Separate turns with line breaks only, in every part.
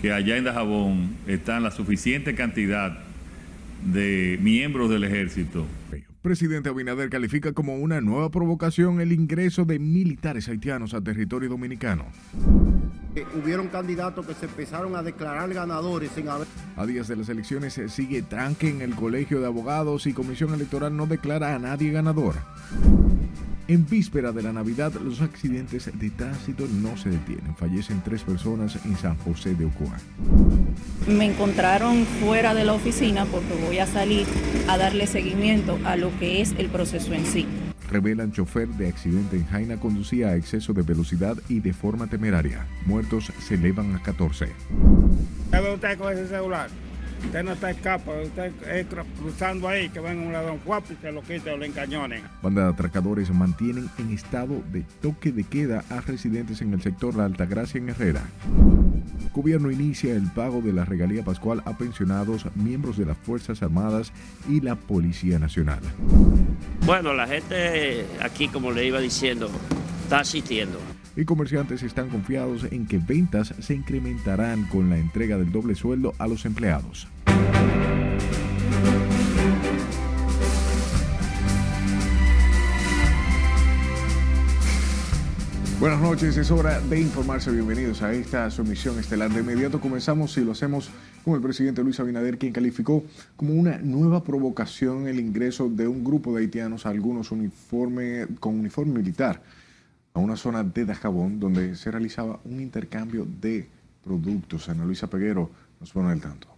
que allá en Dajabón están la suficiente cantidad de miembros del ejército.
Presidente Abinader califica como una nueva provocación el ingreso de militares haitianos a territorio dominicano.
Eh, hubieron candidatos que se empezaron a declarar ganadores sin haber...
A días de las elecciones se sigue tranque en el Colegio de Abogados y Comisión Electoral no declara a nadie ganador. En víspera de la Navidad, los accidentes de tránsito no se detienen. Fallecen tres personas en San José de Ocoa.
Me encontraron fuera de la oficina porque voy a salir a darle seguimiento a lo que es el proceso en sí.
Revelan chofer de accidente en Jaina conducía a exceso de velocidad y de forma temeraria. Muertos se elevan a 14.
¿Qué ve usted con ese celular? Usted no está escapa, usted está cruzando ahí, que venga un ladrón guapo y se lo quite o le encañonen.
Banda de atracadores mantienen en estado de toque de queda a residentes en el sector La Altagracia en Herrera. Gobierno inicia el pago de la regalía pascual a pensionados, miembros de las Fuerzas Armadas y la Policía Nacional.
Bueno, la gente aquí, como le iba diciendo, está asistiendo
y comerciantes están confiados en que ventas se incrementarán con la entrega del doble sueldo a los empleados. Buenas noches, es hora de informarse. Bienvenidos a esta sumisión estelar. De inmediato comenzamos y lo hacemos con el presidente Luis Abinader, quien calificó como una nueva provocación el ingreso de un grupo de haitianos algunos uniforme, con uniforme militar a una zona de Dajabón donde se realizaba un intercambio de productos. Ana Luisa Peguero nos pone al tanto.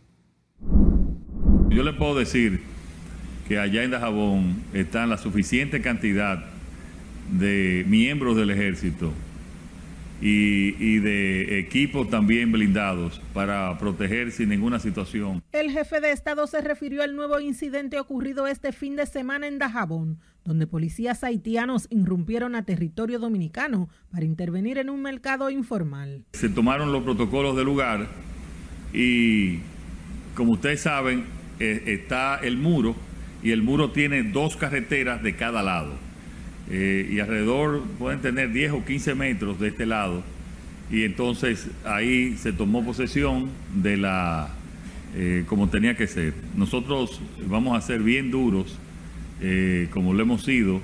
Yo le puedo decir que allá en Dajabón están la suficiente cantidad de miembros del ejército y, de equipos también blindados para proteger sin ninguna situación.
El jefe de Estado se refirió al nuevo incidente ocurrido este fin de semana en Dajabón, donde policías haitianos irrumpieron a territorio dominicano para intervenir en un mercado informal.
Se tomaron los protocolos del lugar y, como ustedes saben, eh, está el muro y el muro tiene dos carreteras de cada lado eh, y alrededor pueden tener 10 o 15 metros de este lado. Y entonces ahí se tomó posesión de la, eh, como tenía que ser. Nosotros vamos a ser bien duros, eh, como lo hemos sido,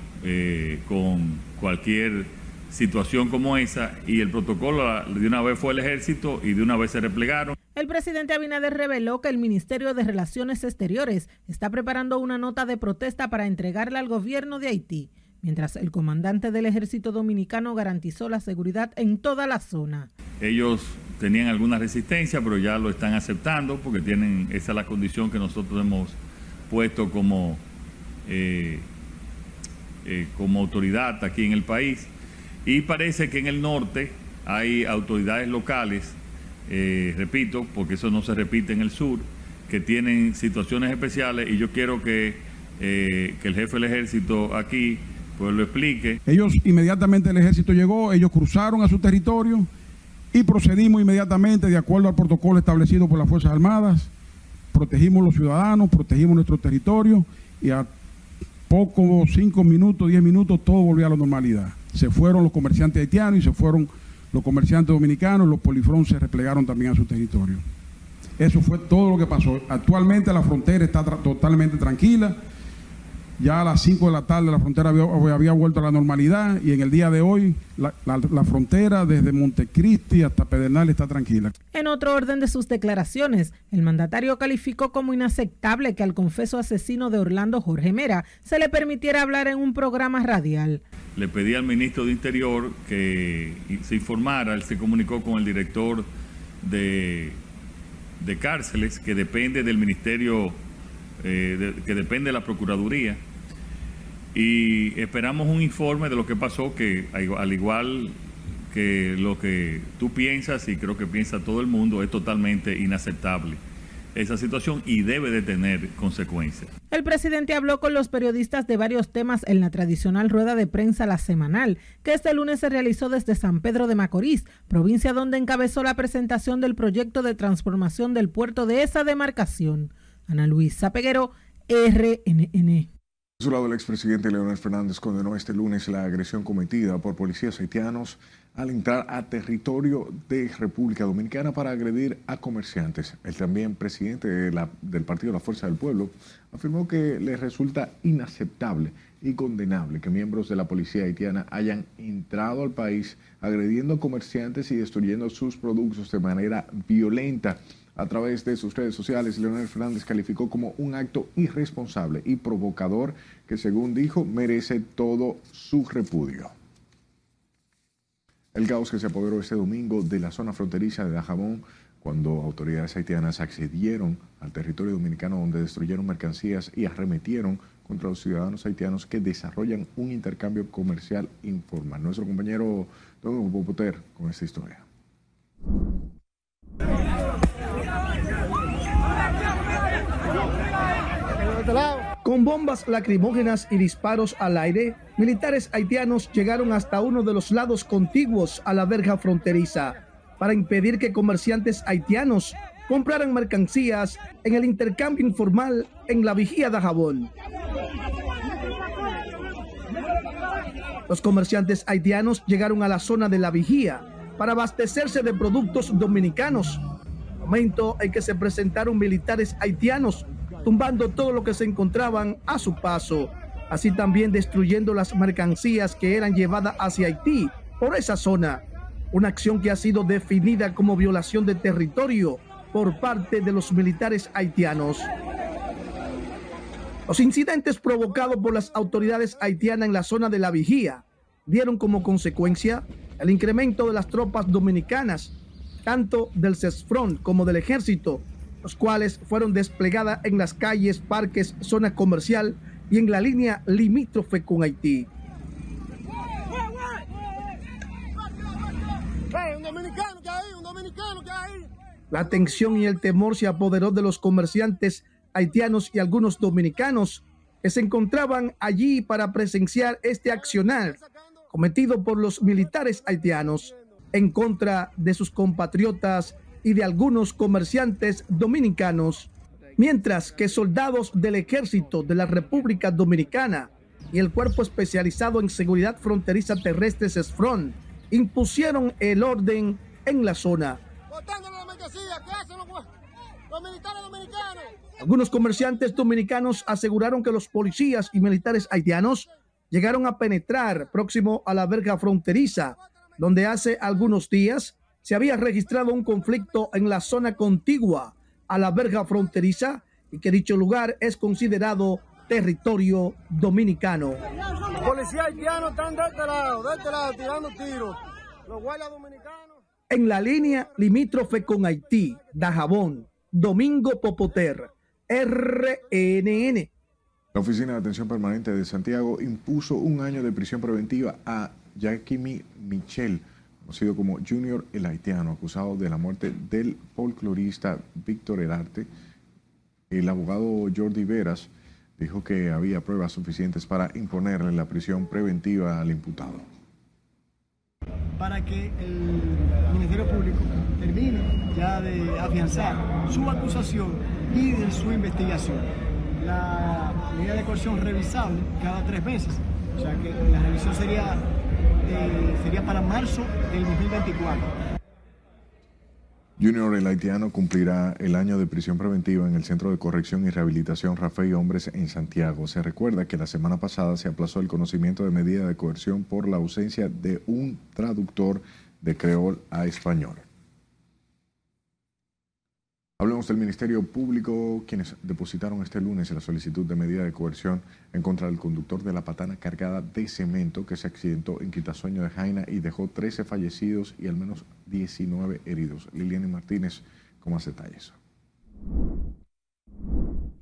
con cualquier situación como esa. Y el protocolo de una vez fue el ejército y de una vez se replegaron.
El presidente Abinader reveló que el Ministerio de Relaciones Exteriores está preparando una nota de protesta para entregarla al gobierno de Haití mientras el comandante del ejército dominicano garantizó la seguridad en toda la zona.
Ellos tenían alguna resistencia, pero ya lo están aceptando porque tienen esa es la condición que nosotros hemos puesto como, eh, eh, como autoridad aquí en el país. Y parece que en el norte hay autoridades locales, eh, repito, porque eso no se repite en el sur, que tienen situaciones especiales y yo quiero que, que el jefe del ejército aquí pues lo explique.
Ellos inmediatamente el ejército llegó, ellos cruzaron a su territorio y procedimos inmediatamente de acuerdo al protocolo establecido por las Fuerzas Armadas. Protegimos los ciudadanos, protegimos nuestro territorio y a poco, cinco minutos, diez minutos, todo volvió a la normalidad. Se fueron los comerciantes haitianos y se fueron los comerciantes dominicanos, los polifrón se replegaron también a su territorio. Eso fue todo lo que pasó. Actualmente la frontera está totalmente tranquila. Ya a las 5 de la tarde la frontera había, vuelto a la normalidad y en el día de hoy la, frontera desde Montecristi hasta Pedernal está tranquila.
En otro orden de sus declaraciones, el mandatario calificó como inaceptable que al confeso asesino de Orlando Jorge Mera se le permitiera hablar en un programa radial.
Le pedí al ministro de Interior que se informara, él se comunicó con el director de, de cárceles que depende del ministerio, eh, que depende de la Procuraduría y esperamos un informe de lo que pasó, que al igual que lo que tú piensas y creo que piensa todo el mundo, es totalmente inaceptable esa situación y debe de tener consecuencias.
El presidente habló con los periodistas de varios temas en la tradicional rueda de prensa La Semanal, que este lunes se realizó desde San Pedro de Macorís, provincia donde encabezó la presentación del proyecto de transformación del puerto de esa demarcación. Ana Luisa Peguero, RNN.
Por su lado, el expresidente Leonel Fernández condenó este lunes la agresión cometida por policías haitianos al entrar a territorio de República Dominicana para agredir a comerciantes. El también presidente del partido La Fuerza del Pueblo afirmó que le resulta inaceptable y condenable que miembros de la policía haitiana hayan entrado al país agrediendo comerciantes y destruyendo sus productos de manera violenta a través de sus redes sociales, Leonel Fernández calificó como un acto irresponsable y provocador que, según dijo, merece todo su repudio. El caos que se apoderó este domingo de la zona fronteriza de Dajabón cuando autoridades haitianas accedieron al territorio dominicano donde destruyeron mercancías y arremetieron contra los ciudadanos haitianos que desarrollan un intercambio comercial informal. Nuestro compañero Don Popoter con esta historia.
Con bombas lacrimógenas y disparos al aire, militares haitianos llegaron hasta uno de los lados contiguos a la verja fronteriza para impedir que comerciantes haitianos compraran mercancías en el intercambio informal en la vigía de Jabón. Los comerciantes haitianos llegaron a la zona de la vigía para abastecerse de productos dominicanos, momento en que se presentaron militares haitianos tumbando todo lo que se encontraban a su paso, así también destruyendo las mercancías que eran llevadas hacia Haití por esa zona, una acción que ha sido definida como violación de territorio por parte de los militares haitianos. Los incidentes provocados por las autoridades haitianas en la zona de la vigía dieron como consecuencia el incremento de las tropas dominicanas, tanto del CESFRON como del ejército, los cuales fueron desplegadas en las calles, parques, zona comercial y en la línea limítrofe con Haití. La tensión y el temor se apoderó de los comerciantes haitianos y algunos dominicanos que se encontraban allí para presenciar este accionar cometido por los militares haitianos en contra de sus compatriotas y de algunos comerciantes dominicanos, mientras que soldados del ejército de la República Dominicana y el Cuerpo Especializado en Seguridad Fronteriza Terrestre SESFRON impusieron el orden en la zona. Algunos comerciantes dominicanos aseguraron que los policías y militares haitianos llegaron a penetrar próximo a la verga fronteriza, donde hace algunos días se había registrado un conflicto en la zona contigua a la verga fronteriza y que dicho lugar es considerado territorio dominicano.
policías haitianos están de este lado, de este lado, tirando tiros. Los guardias dominicanos.
En la línea limítrofe con Haití, Dajabón, Domingo Popoter, RNN.
La Oficina de Atención Permanente de Santiago impuso un año de prisión preventiva a Jacqueline Michel conocido como Junior el Haitiano, acusado de la muerte del folclorista Víctor Herarte. El abogado Jordi Veras dijo que había pruebas suficientes para imponerle la prisión preventiva al imputado.
Para que el Ministerio Público termine ya de afianzar su acusación y de su investigación. La medida de coerción revisable cada tres meses. O sea que la revisión sería eh, sería para marzo del 2024.
Junior, el haitiano, cumplirá el año de prisión preventiva en el Centro de Corrección y Rehabilitación Rafael Hombres en Santiago. Se recuerda que la semana pasada se aplazó el conocimiento de medida de coerción por la ausencia de un traductor de creol a español. Hablemos del Ministerio Público, quienes depositaron este lunes la solicitud de medida de coerción en contra del conductor de la patana cargada de cemento que se accidentó en Quitasueño de Jaina y dejó 13 fallecidos y al menos 19 heridos. Liliana Martínez con más detalles.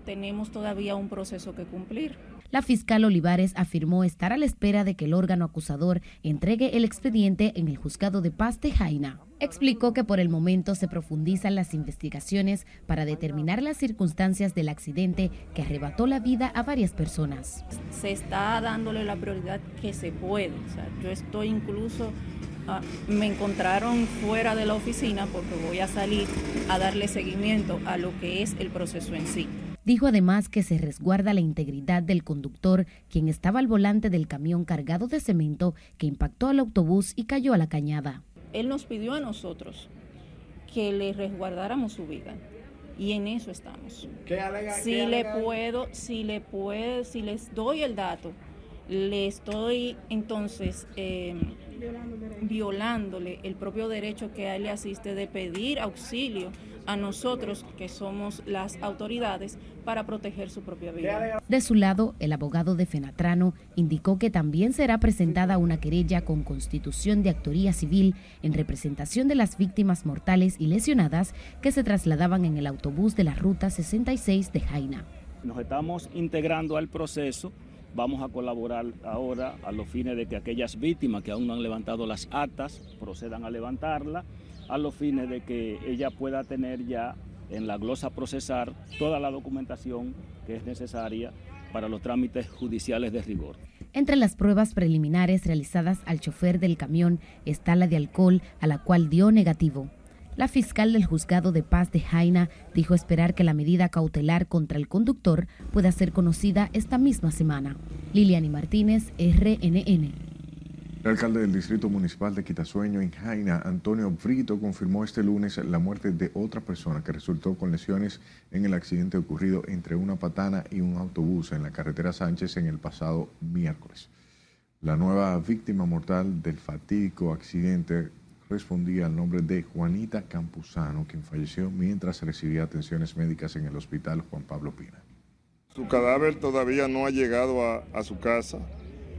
Tenemos todavía un proceso que cumplir.
La fiscal Olivares afirmó estar a la espera de que el órgano acusador entregue el expediente en el juzgado de paz de Jaina. Explicó que por el momento se profundizan las investigaciones para determinar las circunstancias del accidente que arrebató la vida a varias personas.
Se está dándole la prioridad que se puede. yo estoy incluso, ah, me encontraron fuera de la oficina porque voy a salir a darle seguimiento a lo que es el proceso en sí.
Dijo además que se resguarda la integridad del conductor, quien estaba al volante del camión cargado de cemento que impactó al autobús y cayó a la cañada.
Él nos pidió a nosotros que le resguardáramos su vida y en eso estamos. si le puedo, si le puedo, si les doy el dato, le estoy entonces em, violándole el propio derecho que a él le asiste de pedir auxilio a nosotros, que somos las autoridades, para proteger su propia vida.
De su lado, el abogado de Fenatrano indicó que también será presentada una querella con constitución de actoría civil en representación de las víctimas mortales y lesionadas que se trasladaban en el autobús de la Ruta 66 de Jaina.
Nos estamos integrando al proceso Vamos a colaborar ahora a los fines de que aquellas víctimas que aún no han levantado las actas procedan a levantarla, a los fines de que ella pueda tener ya en la glosa procesar toda la documentación que es necesaria para los trámites judiciales de rigor.
Entre las pruebas preliminares realizadas al chofer del camión está la de alcohol, a la cual dio negativo. La fiscal del juzgado de paz de Jaina dijo esperar que la medida cautelar contra el conductor pueda ser conocida esta misma semana. Liliani Martínez, RNN.
El alcalde del Distrito Municipal de Quitasueño, en Jaina, Antonio Brito, confirmó este lunes la muerte de otra persona que resultó con lesiones en el accidente ocurrido entre una patana y un autobús en la carretera Sánchez en el pasado miércoles. La nueva víctima mortal del fatídico accidente respondía al nombre de Juanita Campuzano, quien falleció mientras recibía atenciones médicas en el hospital Juan Pablo Pina.
Su cadáver todavía no ha llegado a, su casa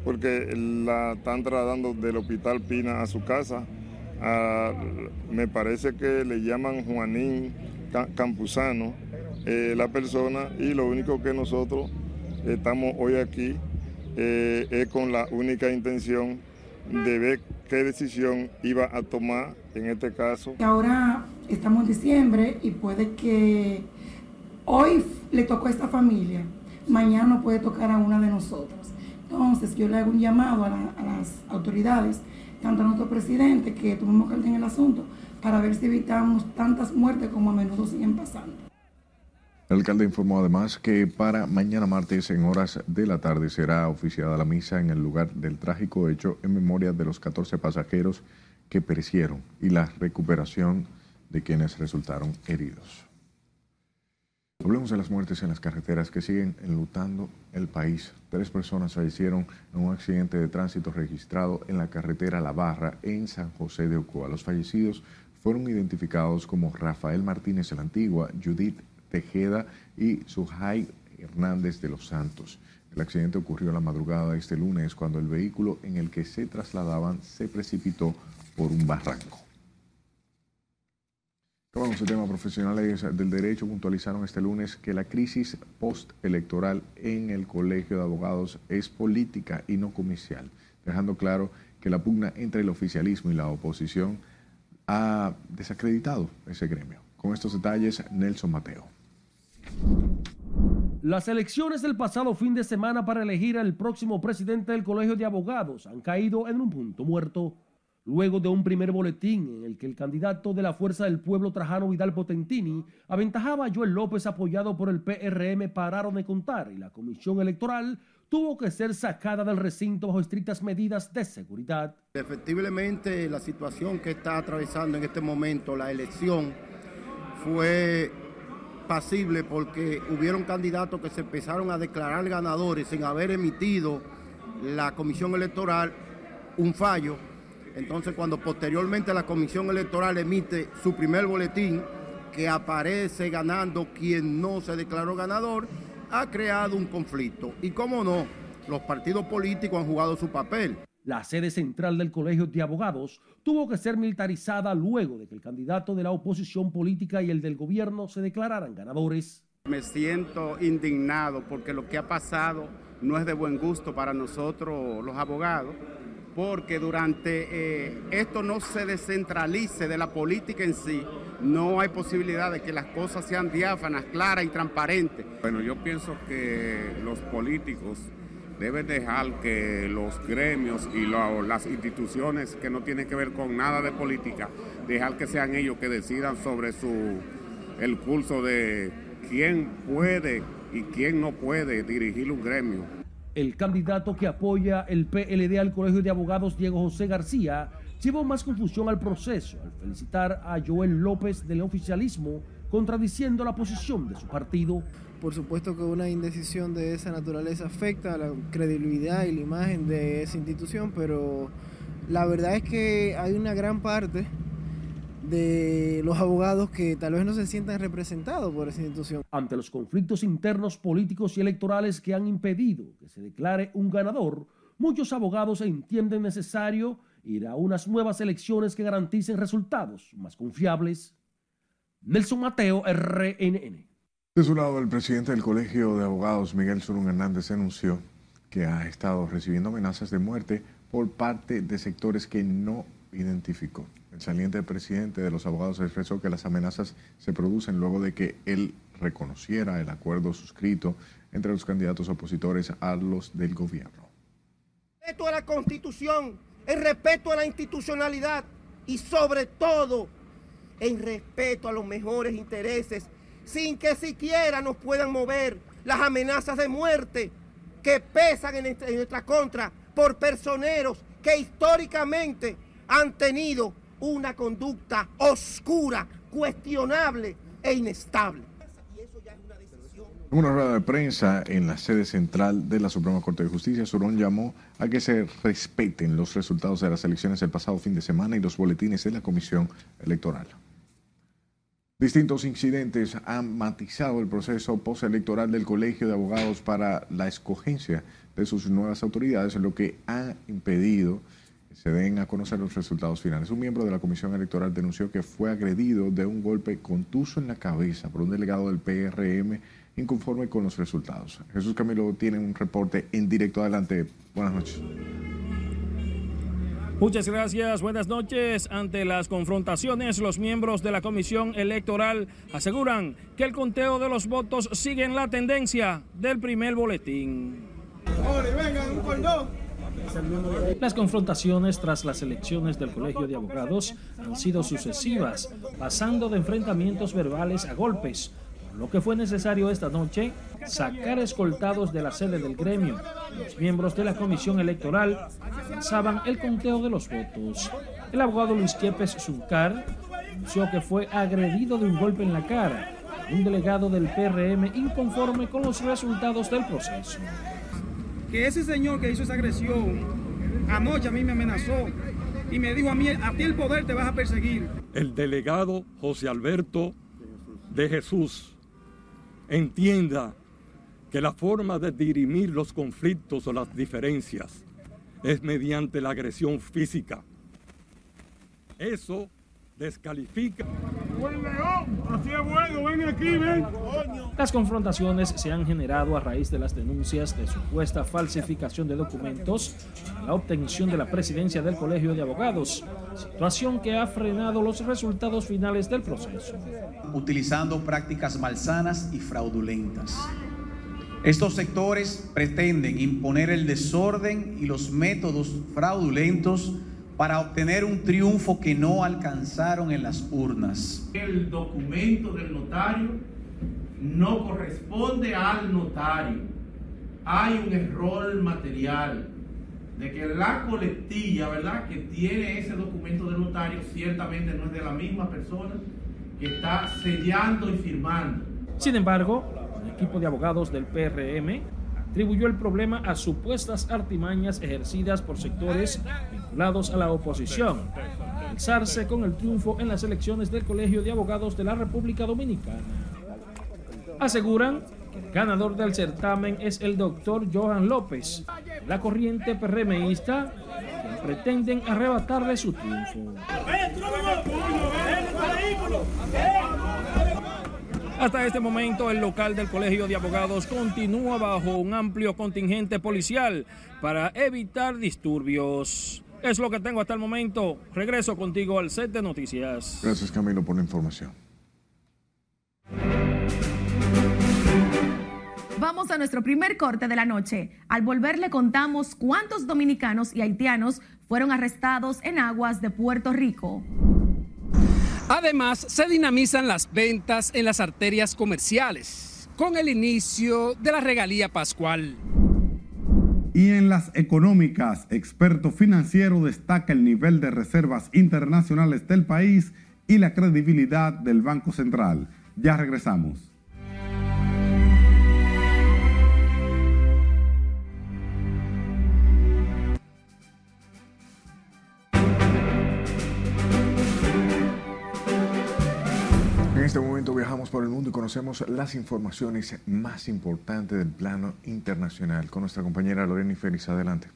porque la están trasladando del hospital Pina a su casa. me parece que le llaman Juanín Campuzano, eh, la persona, y lo único que nosotros estamos hoy aquí eh, es con la única intención de ver qué decisión iba a tomar en este caso.
Ahora estamos en diciembre y puede que hoy le tocó a esta familia, mañana puede tocar a una de nosotros. Entonces yo le hago un llamado a, las autoridades, tanto a nuestro presidente, que tomemos carta en el asunto, para ver si evitamos tantas muertes como a menudo siguen pasando.
El alcalde informó además que para mañana martes en horas de la tarde será oficiada la misa en el lugar del trágico hecho en memoria de los 14 pasajeros que perecieron y la recuperación de quienes resultaron heridos. Hablemos de las muertes en las carreteras que siguen enlutando el país. Tres personas fallecieron en un accidente de tránsito registrado en la carretera La Barra en San José de Ocoa. Los fallecidos fueron identificados como Rafael Martínez de la Antigua, Judith Tejeda y Sujay Hernández de los Santos. El accidente ocurrió la madrugada de este lunes cuando el vehículo en el que se trasladaban se precipitó por un barranco. Acabamos el tema. Profesionales del derecho puntualizaron este lunes que la crisis postelectoral en el Colegio de Abogados es política y no comercial, dejando claro que la pugna entre el oficialismo y la oposición ha desacreditado ese gremio. Con estos detalles, Nelson Mateo.
Las elecciones del pasado fin de semana para elegir al próximo presidente del Colegio de Abogados han caído en un punto muerto. Luego de un primer boletín en el que el candidato de la Fuerza del Pueblo Trajano Vidal Potentini aventajaba a Joel López apoyado por el PRM pararon de contar y la comisión electoral tuvo que ser sacada del recinto bajo estrictas medidas de seguridad.
Efectivamente, la situación que está atravesando en este momento la elección fue pasible porque hubieron candidatos que se empezaron a declarar ganadores sin haber emitido la comisión electoral un fallo. Entonces cuando posteriormente la comisión electoral emite su primer boletín que aparece ganando quien no se declaró ganador, ha creado un conflicto. Y cómo no, los partidos políticos han jugado su papel.
La sede central del Colegio de Abogados tuvo que ser militarizada luego de que el candidato de la oposición política y el del gobierno se declararan ganadores.
Me siento indignado porque lo que ha pasado no es de buen gusto para nosotros los abogados, porque durante eh, esto no se descentralice de la política en sí, no hay posibilidad de que las cosas sean diáfanas, claras y transparentes.
Bueno, yo pienso que los políticos debe dejar que los gremios y las instituciones que no tienen que ver con nada de política, dejar que sean ellos que decidan sobre su el curso de quién puede ¿Y quién no puede dirigir un gremio?
El candidato que apoya el PLD al Colegio de Abogados, Diego José García, llevó más confusión al proceso al felicitar a Joel López del oficialismo, contradiciendo la posición de su partido.
Por supuesto que una indecisión de esa naturaleza afecta a la credibilidad y la imagen de esa institución, pero la verdad es que hay una gran parte de los abogados que tal vez no se sientan representados por esa institución.
Ante los conflictos internos políticos y electorales que han impedido que se declare un ganador, muchos abogados entienden necesario ir a unas nuevas elecciones que garanticen resultados más confiables. Nelson Mateo, RNN.
De su lado, el presidente del Colegio de Abogados, Miguel Surún Hernández, anunció que ha estado recibiendo amenazas de muerte por parte de sectores que no identificó. El saliente presidente de los abogados expresó que las amenazas se producen luego de que él reconociera el acuerdo suscrito entre los candidatos opositores a los del gobierno.
Respeto a la constitución, el respeto a la institucionalidad y sobre todo en respeto a los mejores intereses, sin que siquiera nos puedan mover las amenazas de muerte que pesan en, nuestra contra por personeros que históricamente han tenido una conducta oscura, cuestionable e inestable.
En una rueda de prensa en la sede central de la Suprema Corte de Justicia, Surón llamó a que se respeten los resultados de las elecciones del pasado fin de semana y los boletines de la Comisión Electoral. Distintos incidentes han matizado el proceso postelectoral del Colegio de Abogados para la escogencia de sus nuevas autoridades, lo que ha impedido se den a conocer los resultados finales. Un miembro de la Comisión Electoral denunció que fue agredido de un golpe contuso en la cabeza por un delegado del PRM inconforme con los resultados. Jesús Camilo tiene un reporte en directo adelante. Buenas noches.
Muchas gracias, buenas noches. Ante las confrontaciones, los miembros de la Comisión Electoral aseguran que el conteo de los votos sigue en la tendencia del primer boletín. vengan, un las confrontaciones tras las elecciones del Colegio de Abogados han sido sucesivas, pasando de enfrentamientos verbales a golpes, por lo que fue necesario esta noche sacar escoltados de la sede del gremio. Los miembros de la comisión electoral avanzaban el conteo de los votos. El abogado Luis Quiepes Zuncar anunció que fue agredido de un golpe en la cara. Un delegado del PRM inconforme con los resultados del proceso
que ese señor que hizo esa agresión anoche a mí me amenazó y me dijo a mí, a ti el poder te vas a perseguir.
El delegado José Alberto de Jesús entienda que la forma de dirimir los conflictos o las diferencias es mediante la agresión física. Eso descalifica.
Buen león, así es bueno, ven aquí, ven.
Las confrontaciones se han generado a raíz de las denuncias de supuesta falsificación de documentos la obtención de la presidencia del Colegio de Abogados, situación que ha frenado los resultados finales del proceso.
Utilizando prácticas malsanas y fraudulentas. Estos sectores pretenden imponer el desorden y los métodos fraudulentos para obtener un triunfo que no alcanzaron en las urnas.
El documento del notario no corresponde al notario. Hay un error material de que la colectilla, ¿verdad?, que tiene ese documento del notario ciertamente no es de la misma persona que está sellando y firmando.
Sin embargo, el equipo de abogados del PRM atribuyó el problema a supuestas artimañas ejercidas por sectores vinculados a la oposición, alzarse con el triunfo en las elecciones del Colegio de Abogados de la República Dominicana. Aseguran que el ganador del certamen es el doctor Johan López, la corriente PRMista, pretenden arrebatarle su triunfo. Hasta este momento, el local del Colegio de Abogados continúa bajo un amplio contingente policial para evitar disturbios. Es lo que tengo hasta el momento. Regreso contigo al set de noticias.
Gracias, Camilo, por la información.
Vamos a nuestro primer corte de la noche. Al volver le contamos cuántos dominicanos y haitianos fueron arrestados en aguas de Puerto Rico.
Además, se dinamizan las ventas en las arterias comerciales.
con el inicio de la regalía pascual.
Y en las económicas, experto financiero destaca el nivel de reservas internacionales del país y la credibilidad del Banco Central. Ya regresamos.
Este momento viajamos por el mundo y conocemos las informaciones más importantes del plano internacional con nuestra compañera Lorena Félix. Adelante.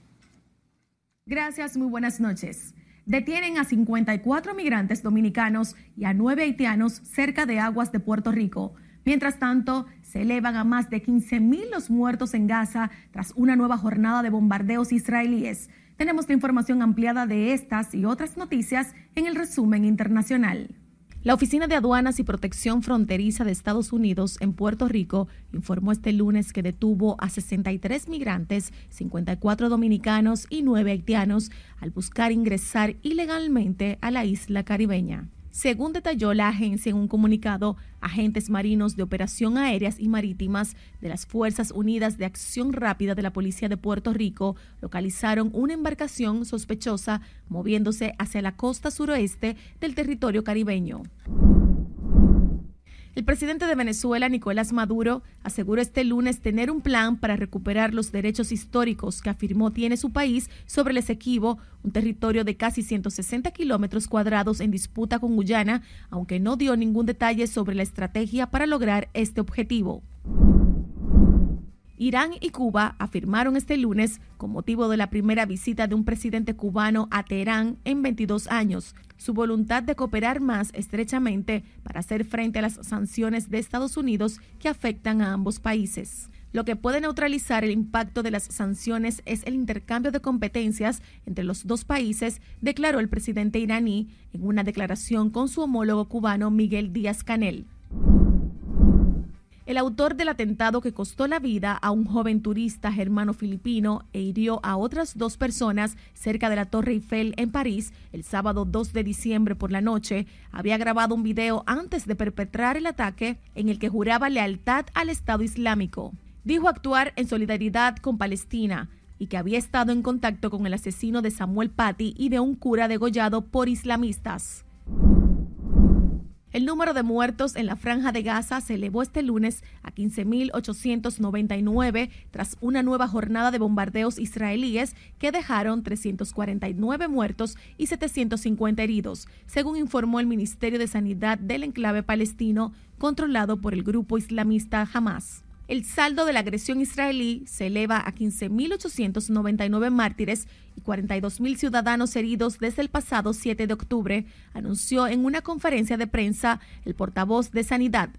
Gracias, muy buenas noches. Detienen a 54 migrantes dominicanos y a 9 haitianos cerca de aguas de Puerto Rico. Mientras tanto, se elevan a más de 15.000 los muertos en Gaza tras una nueva jornada de bombardeos israelíes. Tenemos la información ampliada de estas y otras noticias en el resumen internacional. La Oficina de Aduanas y Protección Fronteriza de Estados Unidos en Puerto Rico informó este lunes que detuvo a 63 migrantes, 54 dominicanos y 9 haitianos al buscar ingresar ilegalmente a la isla caribeña. Según detalló la agencia en un comunicado, agentes marinos de operación aéreas y marítimas de las Fuerzas Unidas de Acción Rápida de la Policía de Puerto Rico localizaron una embarcación sospechosa moviéndose hacia la costa suroeste del territorio caribeño. El presidente de Venezuela, Nicolás Maduro, aseguró este lunes tener un plan para recuperar los derechos históricos que afirmó tiene su país sobre el Esequibo, un territorio de casi 160 kilómetros cuadrados en disputa con Guyana, aunque no dio ningún detalle sobre la estrategia para lograr este objetivo. Irán y Cuba afirmaron este lunes, con motivo de la primera visita de un presidente cubano a Teherán en 22 años, su voluntad de cooperar más estrechamente para hacer frente a las sanciones de Estados Unidos que afectan a ambos países. Lo que puede neutralizar el impacto de las sanciones es el intercambio de competencias entre los dos países, declaró el presidente iraní en una declaración con su homólogo cubano Miguel Díaz Canel. El autor del atentado que costó la vida a un joven turista germano filipino e hirió a otras dos personas cerca de la Torre Eiffel en París el sábado 2 de diciembre por la noche, había grabado un video antes de perpetrar el ataque en el que juraba lealtad al Estado Islámico. Dijo actuar en solidaridad con Palestina y que había estado en contacto con el asesino de Samuel Paty y de un cura degollado por islamistas. El número de muertos en la franja de Gaza se elevó este lunes a 15.899 tras una nueva jornada de bombardeos israelíes que dejaron 349 muertos y 750 heridos, según informó el Ministerio de Sanidad del enclave palestino controlado por el grupo islamista Hamas. El saldo de la agresión israelí se eleva a 15.899 mártires y 42.000 ciudadanos heridos desde el pasado 7 de octubre, anunció en una conferencia de prensa el portavoz de Sanidad.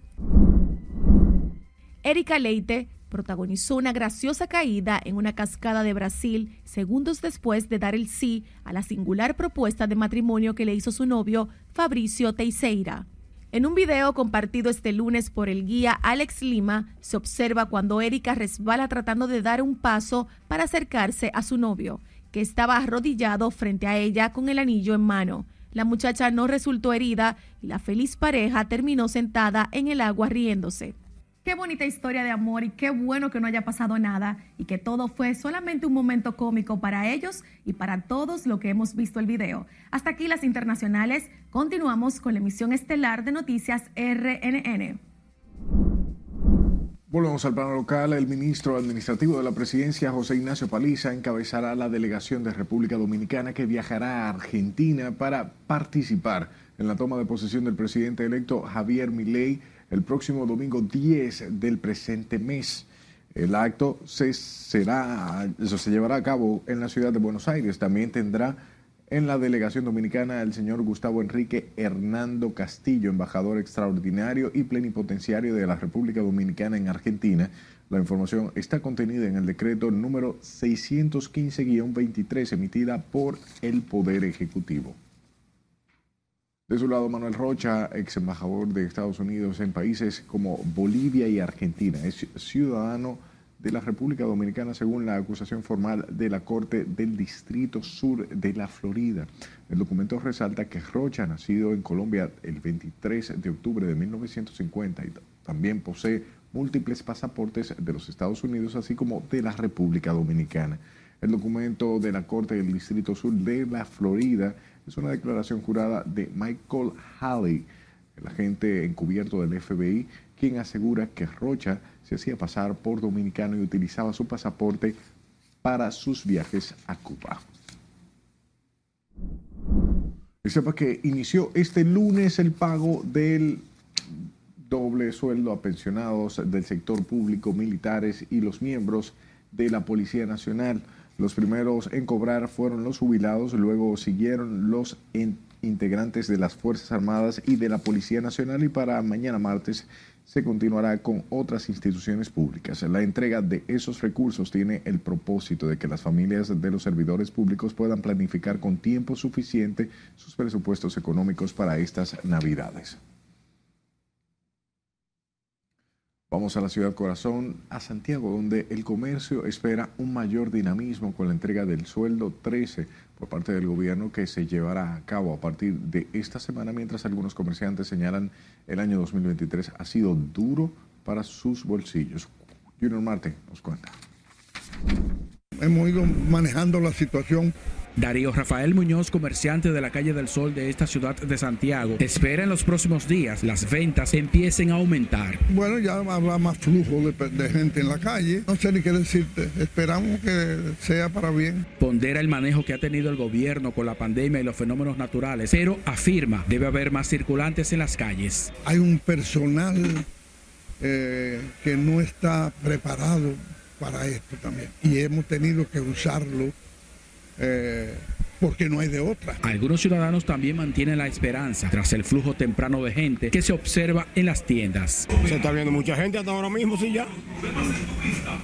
Erika Leite protagonizó una graciosa caída en una cascada de Brasil segundos después de dar el sí a la singular propuesta de matrimonio que le hizo su novio Fabricio Teixeira. En un video compartido este lunes por el guía Alex Lima, se observa cuando Erika resbala tratando de dar un paso para acercarse a su novio, que estaba arrodillado frente a ella con el anillo en mano. La muchacha no resultó herida y la feliz pareja terminó sentada en el agua riéndose. Qué bonita historia de amor y qué bueno que no haya pasado nada y que todo fue solamente un momento cómico para ellos y para todos lo que hemos visto el video. Hasta aquí las internacionales. Continuamos con la emisión estelar de Noticias RNN.
Volvemos al plano local. El ministro administrativo de la presidencia, José Ignacio Paliza, encabezará la delegación de República Dominicana que viajará a Argentina para participar en la toma de posesión del presidente electo Javier Milei el próximo domingo 10 del presente mes. El acto se, será, se llevará a cabo en la ciudad de Buenos Aires. También tendrá en la delegación dominicana el señor Gustavo Enrique Hernando Castillo, embajador extraordinario y plenipotenciario de la República Dominicana en Argentina. La información está contenida en el decreto número 615-23 emitida por el Poder Ejecutivo. De su lado, Manuel Rocha, ex embajador de Estados Unidos en países como Bolivia y Argentina, es ciudadano de la República Dominicana según la acusación formal de la Corte del Distrito Sur de la Florida. El documento resalta que Rocha, nacido en Colombia el 23 de octubre de 1950 y también posee múltiples pasaportes de los Estados Unidos, así como de la República Dominicana. El documento de la Corte del Distrito Sur de la Florida es una declaración jurada de Michael Halley, el agente encubierto del FBI, quien asegura que Rocha se hacía pasar por dominicano y utilizaba su pasaporte para sus viajes a Cuba. Y sepa que inició este lunes el pago del doble sueldo a pensionados del sector público, militares y los miembros de la Policía Nacional. Los primeros en cobrar fueron los jubilados, luego siguieron los integrantes de las Fuerzas Armadas y de la Policía Nacional y para mañana martes se continuará con otras instituciones públicas. La entrega de esos recursos tiene el propósito de que las familias de los servidores públicos puedan planificar con tiempo suficiente sus presupuestos económicos para estas Navidades. Vamos a la ciudad corazón, a Santiago, donde el comercio espera un mayor dinamismo con la entrega del sueldo 13 por parte del gobierno que se llevará a cabo a partir de esta semana, mientras algunos comerciantes señalan el año 2023 ha sido duro para sus bolsillos. Junior Marte nos cuenta.
Hemos ido manejando la situación
Darío Rafael Muñoz, comerciante de la calle del Sol de esta ciudad de Santiago, espera en los próximos días las ventas empiecen a aumentar.
Bueno, ya habrá más flujo de, gente en la calle. No sé ni qué decirte. Esperamos que sea para bien.
Pondera el manejo que ha tenido el gobierno con la pandemia y los fenómenos naturales, pero afirma debe haber más circulantes en las calles.
Hay un personal eh, que no está preparado para esto también y hemos tenido que usarlo eh, porque no hay de otra.
Algunos ciudadanos también mantienen la esperanza tras el flujo temprano de gente que se observa en las tiendas.
Se está viendo mucha gente hasta ahora mismo, sí ya.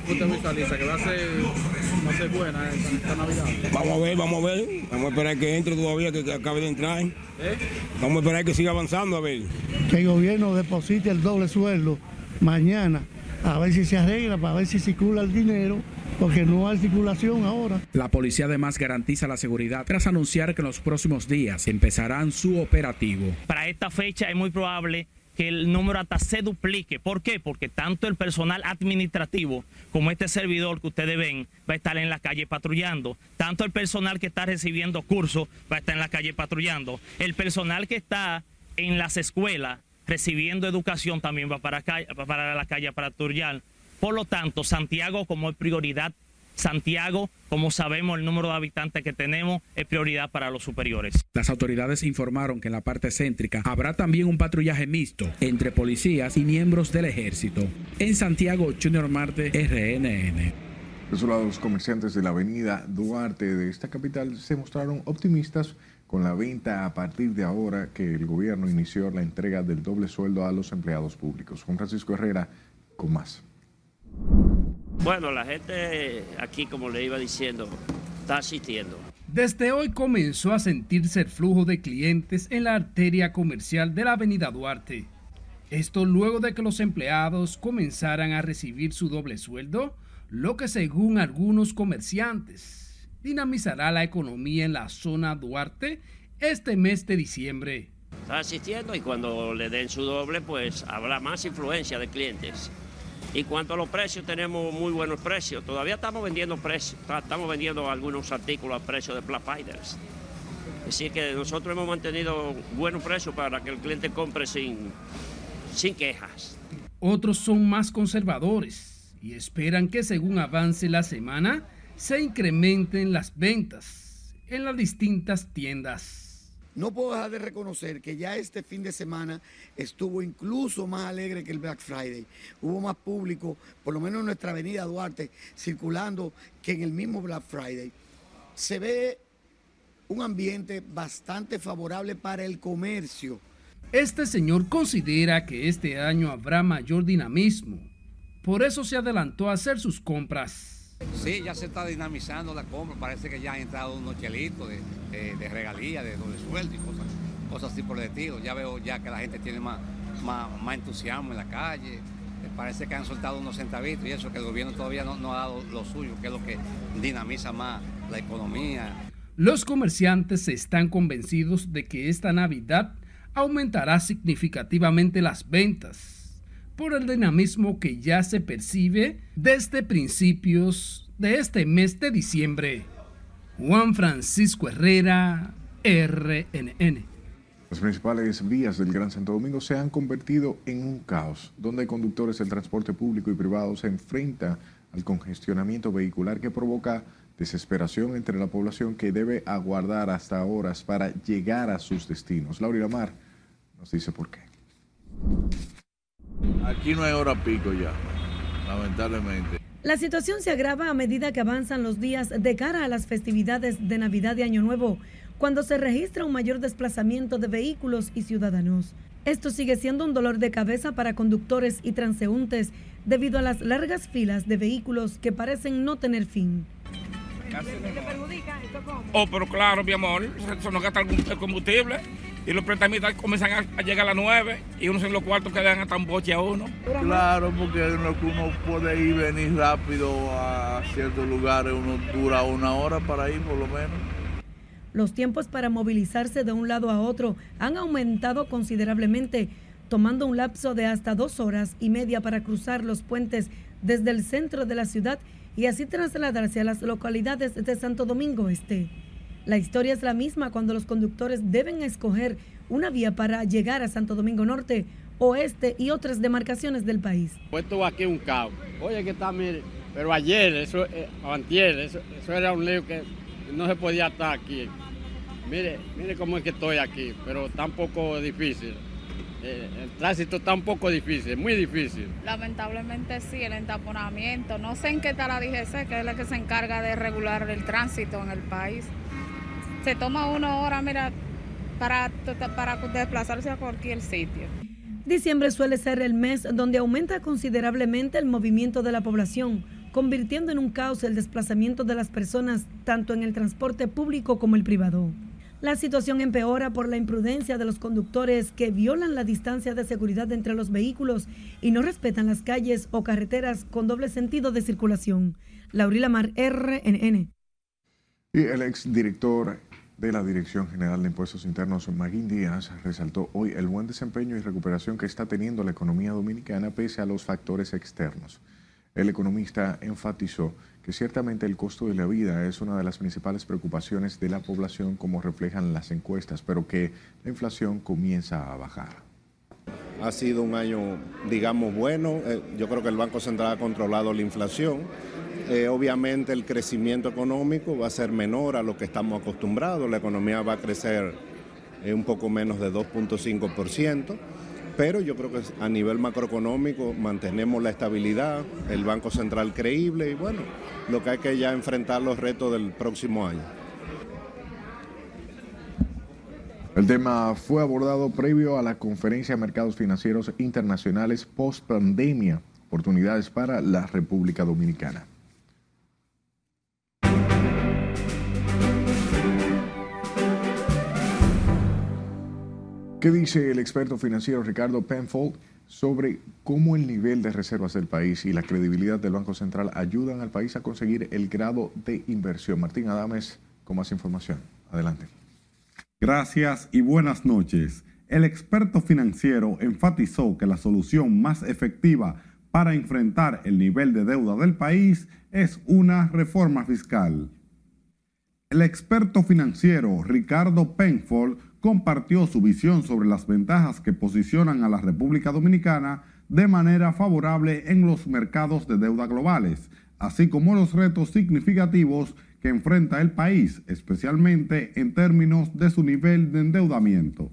¿Usted visualiza que va a ser, va a ser buena esta, Navidad?
Vamos a ver, vamos a ver. Vamos a esperar que entre todavía, que, acabe de entrar. ¿Eh? Vamos a esperar que siga avanzando, a ver.
Que el gobierno deposite el doble sueldo mañana, a ver si se arregla, para ver si circula el dinero porque no hay circulación ahora.
La policía además garantiza la seguridad tras anunciar que en los próximos días empezarán su operativo.
Para esta fecha es muy probable que el número hasta se duplique. ¿Por qué? Porque tanto el personal administrativo como este servidor que ustedes ven va a estar en la calle patrullando. Tanto el personal que está recibiendo cursos va a estar en la calle patrullando. El personal que está en las escuelas recibiendo educación también va para, para la calle patrullando. Por lo tanto, Santiago como es prioridad, Santiago, como sabemos el número de habitantes que tenemos, es prioridad para los superiores.
Las autoridades informaron que en la parte céntrica habrá también un patrullaje mixto entre policías y miembros del ejército. En Santiago, Junior Marte, RNN.
Los comerciantes de la avenida Duarte de esta capital se mostraron optimistas con la venta a partir de ahora que el gobierno inició la entrega del doble sueldo a los empleados públicos. Juan Francisco Herrera con más.
Bueno, la gente aquí, como le iba diciendo, está asistiendo.
Desde hoy comenzó a sentirse el flujo de clientes en la arteria comercial de la avenida Duarte. Esto luego de que los empleados comenzaran a recibir su doble sueldo, lo que según algunos comerciantes dinamizará la economía en la zona Duarte este mes de diciembre.
Está asistiendo y cuando le den su doble, pues habrá más influencia de clientes. Y cuanto a los precios, tenemos muy buenos precios. Todavía estamos vendiendo precios, estamos vendiendo algunos artículos a precio de Black Fighters. Así que nosotros hemos mantenido buenos precios para que el cliente compre sin, sin quejas.
Otros son más conservadores y esperan que según avance la semana se incrementen las ventas en las distintas tiendas.
No puedo dejar de reconocer que ya este fin de semana estuvo incluso más alegre que el Black Friday. Hubo más público, por lo menos en nuestra avenida Duarte, circulando que en el mismo Black Friday. Se ve un ambiente bastante favorable para el comercio.
Este señor considera que este año habrá mayor dinamismo. Por eso se adelantó a hacer sus compras.
Sí, ya se está dinamizando la compra, parece que ya han entrado unos chelitos de, de, regalía, de doble sueldo y cosas, cosas así por el estilo. Ya veo ya que la gente tiene más, más, entusiasmo en la calle, eh, parece que han soltado unos centavitos y eso, que el gobierno todavía no, no ha dado lo suyo, que es lo que dinamiza más la economía.
Los comerciantes están convencidos de que esta Navidad aumentará significativamente las ventas por el dinamismo que ya se percibe desde principios de este mes de diciembre. Juan Francisco Herrera, RNN.
Las principales vías del Gran Santo Domingo se han convertido en un caos, donde conductores del transporte público y privado se enfrentan al congestionamiento vehicular que provoca desesperación entre la población que debe aguardar hasta horas para llegar a sus destinos. Laura Mar nos dice por qué.
Aquí no hay hora pico ya, lamentablemente.
La situación se agrava a medida que avanzan los días de cara a las festividades de Navidad y Año Nuevo, cuando se registra un mayor desplazamiento de vehículos y ciudadanos. Esto sigue siendo un dolor de cabeza para conductores y transeúntes debido a las largas filas de vehículos que parecen no tener fin.
¿Te perjudica esto Oh, pero claro, mi amor, eso no gasta el combustible y los prestamistas comienzan a, llegar a las 9 y uno en los cuartos quedan hasta un boche a uno.
Claro, porque uno puede ir venir rápido a ciertos lugares, uno dura una hora para ir por lo menos.
Los tiempos para movilizarse de un lado a otro han aumentado considerablemente, tomando un lapso de hasta dos horas y media para cruzar los puentes desde el centro de la ciudad y así trasladarse a las localidades de Santo Domingo Este. La historia es la misma cuando los conductores deben escoger una vía para llegar a Santo Domingo Norte, Oeste y otras demarcaciones del país.
Puesto aquí un caos. Oye, que está, mire, pero ayer, eso, eh, eso, eso era un lío que no se podía estar aquí. Mire, mire cómo es que estoy aquí, pero tampoco difícil. Eh, el tránsito está un poco difícil, muy difícil.
Lamentablemente sí, el entaponamiento. No sé en qué está la DGC, que es la que se encarga de regular el tránsito en el país. Se toma una hora, mira, para, para desplazarse a cualquier sitio.
Diciembre suele ser el mes donde aumenta considerablemente el movimiento de la población convirtiendo en un caos el desplazamiento de las personas tanto en el transporte público como el privado. La situación empeora por la imprudencia de los conductores que violan la distancia de seguridad entre los vehículos y no respetan las calles o carreteras con doble sentido de circulación. Laurila Mar, RNN.
Y el exdirector de la Dirección General de Impuestos Internos, Maguín Díaz, resaltó hoy el buen desempeño y recuperación que está teniendo la economía dominicana pese a los factores externos. El economista enfatizó que ciertamente el costo de la vida es una de las principales preocupaciones de la población como reflejan las encuestas, pero que la inflación comienza a bajar.
Ha sido un año, digamos, bueno. Eh, yo creo que el Banco Central ha controlado la inflación. Eh, obviamente el crecimiento económico va a ser menor a lo que estamos acostumbrados. La economía va a crecer eh, un poco menos de 2.5% pero yo creo que a nivel macroeconómico mantenemos la estabilidad, el Banco Central creíble y bueno, lo que hay que ya enfrentar los retos del próximo año.
El tema fue abordado previo a la conferencia de mercados financieros internacionales post pandemia, oportunidades para la República Dominicana. ¿Qué dice el experto financiero Ricardo Penfold sobre cómo el nivel de reservas del país y la credibilidad del Banco Central ayudan al país a conseguir el grado de inversión? Martín Adames con más información. Adelante.
Gracias y buenas noches. El experto financiero enfatizó que la solución más efectiva para enfrentar el nivel de deuda del país es una reforma fiscal. El experto financiero Ricardo Penfold compartió su visión sobre las ventajas que posicionan a la República Dominicana de manera favorable en los mercados de deuda globales, así como los retos significativos que enfrenta el país, especialmente en términos de su nivel de endeudamiento.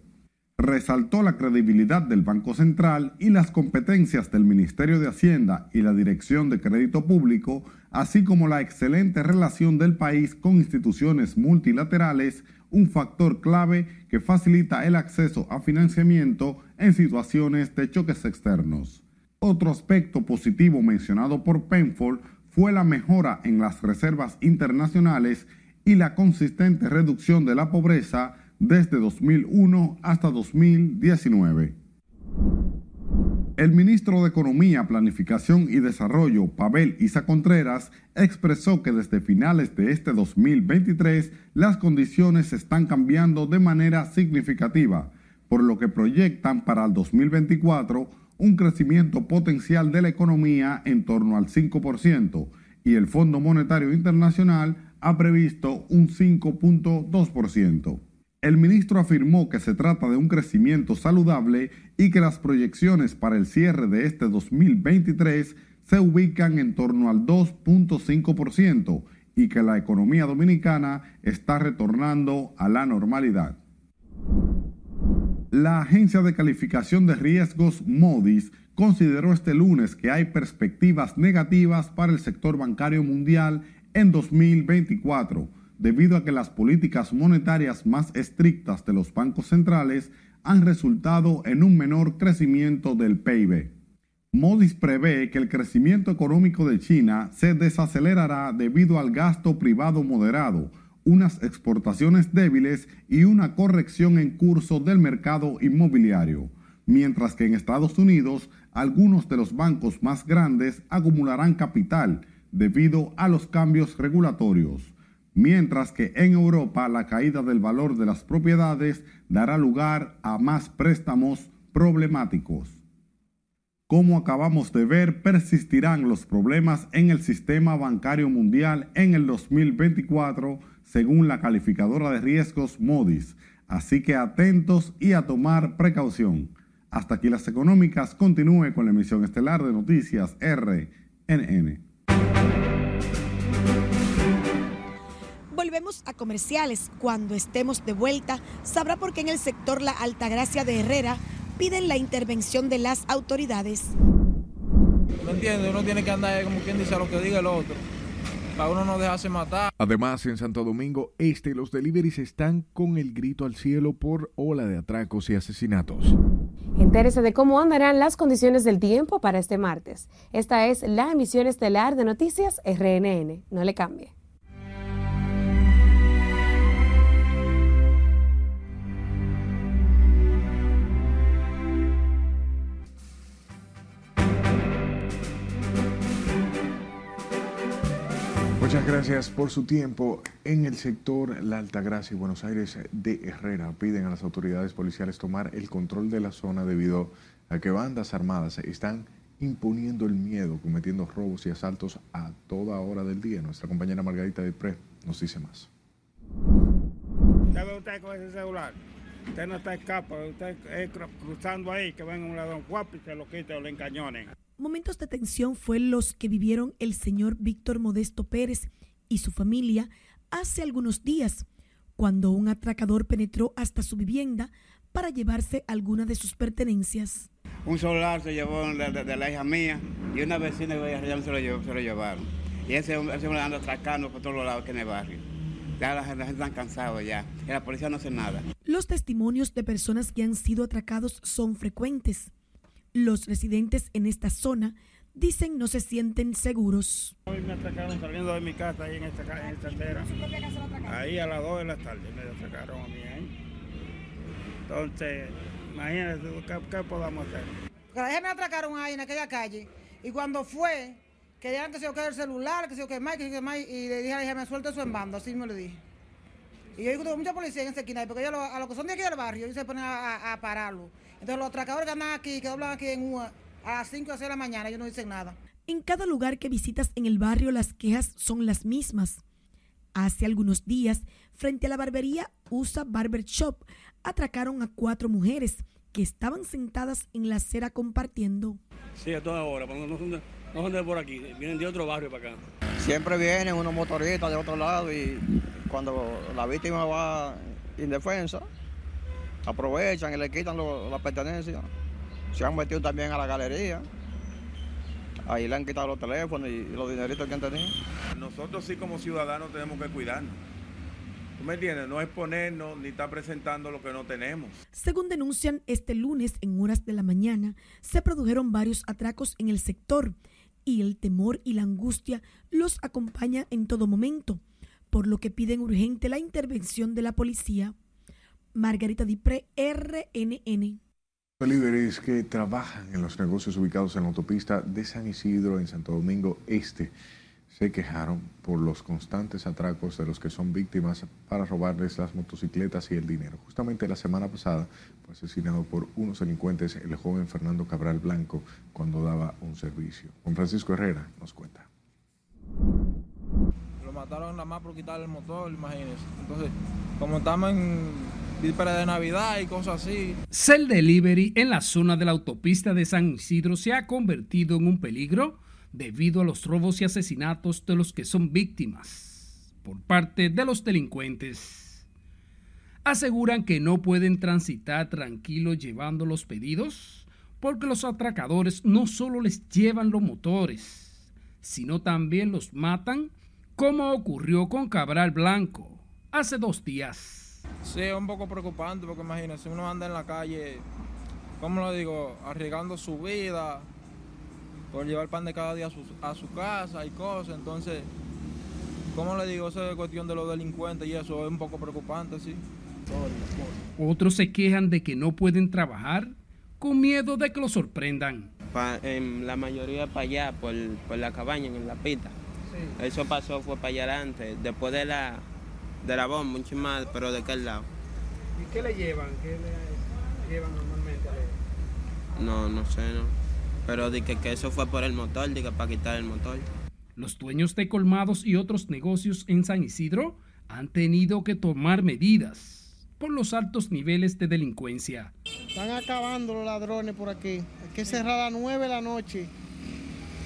Resaltó la credibilidad del Banco Central y las competencias del Ministerio de Hacienda y la Dirección de Crédito Público, así como la excelente relación del país con instituciones multilaterales un factor clave que facilita el acceso a financiamiento en situaciones de choques externos. Otro aspecto positivo mencionado por Penfold fue la mejora en las reservas internacionales y la consistente reducción de la pobreza desde 2001 hasta 2019. El ministro de Economía, Planificación y Desarrollo, Pavel Isa Contreras, expresó que desde finales de este 2023 las condiciones están cambiando de manera significativa, por lo que proyectan para el 2024 un crecimiento potencial de la economía en torno al 5% y el Fondo Monetario Internacional ha previsto un 5.2%. El ministro afirmó que se trata de un crecimiento saludable y que las proyecciones para el cierre de este 2023 se ubican en torno al 2.5% y que la economía dominicana está retornando a la normalidad. La agencia de calificación de riesgos Modis consideró este lunes que hay perspectivas negativas para el sector bancario mundial en 2024, debido a que las políticas monetarias más estrictas de los bancos centrales han resultado en un menor crecimiento del PIB. Modis prevé que el crecimiento económico de China se desacelerará debido al gasto privado moderado, unas exportaciones débiles y una corrección en curso del mercado inmobiliario, mientras que en Estados Unidos algunos de los bancos más grandes acumularán capital debido a los cambios regulatorios, mientras que en Europa la caída del valor de las propiedades dará lugar a más préstamos problemáticos. Como acabamos de ver, persistirán los problemas en el sistema bancario mundial en el 2024, según la calificadora de riesgos Modis. Así que atentos y a tomar precaución. Hasta aquí las económicas. Continúe con la emisión estelar de noticias RNN.
Volvemos a comerciales. Cuando estemos de vuelta, sabrá por qué en el sector La Altagracia de Herrera piden la intervención de las autoridades.
No entiende, uno tiene que andar como quien dice lo que diga el otro. Para uno no dejarse matar.
Además, en Santo Domingo Este, los deliveries están con el grito al cielo por ola de atracos y asesinatos.
Entérese de cómo andarán las condiciones del tiempo para este martes. Esta es la emisión estelar de Noticias RNN. No le cambie.
Gracias por su tiempo. En el sector La Altagracia y Buenos Aires de Herrera piden a las autoridades policiales tomar el control de la zona debido a que bandas armadas están imponiendo el miedo, cometiendo robos y asaltos a toda hora del día. Nuestra compañera Margarita de Pre nos dice más.
¿Sabe usted con ese celular? Usted no está escapa, usted es cruzando ahí, que venga un ladrón guapo y se lo quite o le encañonen.
Momentos de tensión fue los que vivieron el señor Víctor Modesto Pérez y su familia hace algunos días, cuando un atracador penetró hasta su vivienda para llevarse alguna de sus pertenencias.
Un celular se llevó de, la hija mía y una vecina de se lo, llevó, se lo llevaron. Y ese, ese hombre anda atracando por todos lados aquí en el barrio. Ya la, gente está cansada ya. Y la policía no hace nada.
Los testimonios de personas que han sido atracados son frecuentes. Los residentes en esta zona dicen no se sienten seguros.
Hoy me atracaron saliendo de mi casa ahí en esta, en esta acera. Ahí a las 2 de la tarde me atracaron a mí ahí. Entonces, imagínate, ¿qué, qué podamos hacer?
Porque me atracaron ahí en aquella calle y cuando fue, querían que se quede el celular, que se que más, que se más, y le dije a la hija, me suelte su embando, así me lo dije. Y yo digo, mucha policía en esa esquina, porque ellos a los que son de aquí del barrio, ellos se ponen a, a pararlo. Entonces los atracadores que andan aquí, que doblan aquí en UA, a las 5 o 6 de la mañana, ellos no dicen nada.
En cada lugar que visitas en el barrio las quejas son las mismas. Hace algunos días, frente a la barbería USA Barber Shop, atracaron a cuatro mujeres que estaban sentadas en la acera compartiendo.
Sí, a toda hora, no son, de, no son de por aquí, vienen de otro barrio para acá.
Siempre vienen unos motoristas de otro lado y cuando la víctima va indefensa, aprovechan y le quitan las pertenencias. Se han metido también a la galería. Ahí le han quitado los teléfonos y los dineritos que han tenido.
Nosotros sí como ciudadanos tenemos que cuidarnos. ¿Tú me entiendes? No exponernos ni estar presentando lo que no tenemos.
Según denuncian, este lunes en horas de la mañana se produjeron varios atracos en el sector y el temor y la angustia los acompaña en todo momento, por lo que piden urgente la intervención de la policía. Margarita Dipre, RNN.
Deliveries que trabajan en los negocios ubicados en la autopista de San Isidro, en Santo Domingo Este, se quejaron por los constantes atracos de los que son víctimas para robarles las motocicletas y el dinero. Justamente la semana pasada fue asesinado por unos delincuentes el joven Fernando Cabral Blanco cuando daba un servicio. Juan Francisco Herrera nos cuenta.
Lo mataron nada más por quitar el motor, imagínense. Entonces, como estamos en víspera de Navidad y cosas así.
Cell Delivery en la zona de la autopista de San Isidro se ha convertido en un peligro debido a los robos y asesinatos de los que son víctimas por parte de los delincuentes. Aseguran que no pueden transitar tranquilos llevando los pedidos porque los atracadores no solo les llevan los motores, sino también los matan como ocurrió con Cabral Blanco hace dos días.
Sí, es un poco preocupante porque imagínense, uno anda en la calle, ¿cómo lo digo?, arriesgando su vida, por llevar pan de cada día a su, casa y cosas. Entonces, ¿cómo le digo? Eso es cuestión de los delincuentes y eso es un poco preocupante, sí.
Otros se quejan de que no pueden trabajar con miedo de que los sorprendan.
en la mayoría para allá, por, la cabaña, en la pita. Eso pasó, fue para allá antes, después de la, de la bomba, mucho más, pero de qué lado.
¿Y qué le llevan? ¿Qué le llevan normalmente a
No, no sé, no. Pero di que, eso fue por el motor, di que para quitar el motor.
Los dueños de colmados y otros negocios en San Isidro han tenido que tomar medidas por los altos niveles de delincuencia.
Están acabando los ladrones por aquí. Hay que cerrar a las 9 de la noche,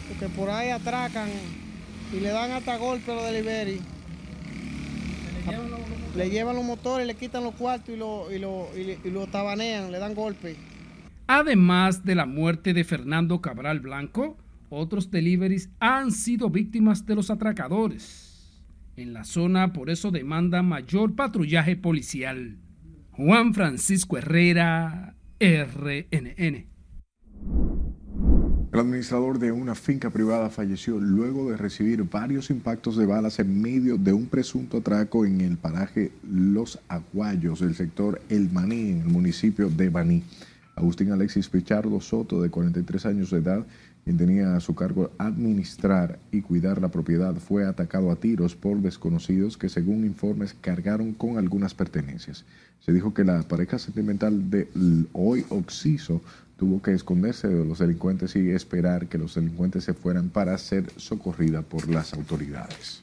porque por ahí atracan y le dan hasta golpe a los delivery. Le llevan los motores, le quitan los cuartos y lo, y lo, y lo tabanean, le dan golpe.
Además de la muerte de Fernando Cabral Blanco, otros deliveries han sido víctimas de los atracadores. En la zona por eso demanda mayor patrullaje policial. Juan Francisco Herrera, RNN.
El administrador de una finca privada falleció luego de recibir varios impactos de balas en medio de un presunto atraco en el paraje Los Aguayos del sector El Maní, en el municipio de Baní. Agustín Alexis Pichardo Soto, de 43 años de edad, quien tenía a su cargo administrar y cuidar la propiedad, fue atacado a tiros por desconocidos que según informes cargaron con algunas pertenencias. Se dijo que la pareja sentimental de hoy Oxiso tuvo que esconderse de los delincuentes y esperar que los delincuentes se fueran para ser socorrida por las autoridades.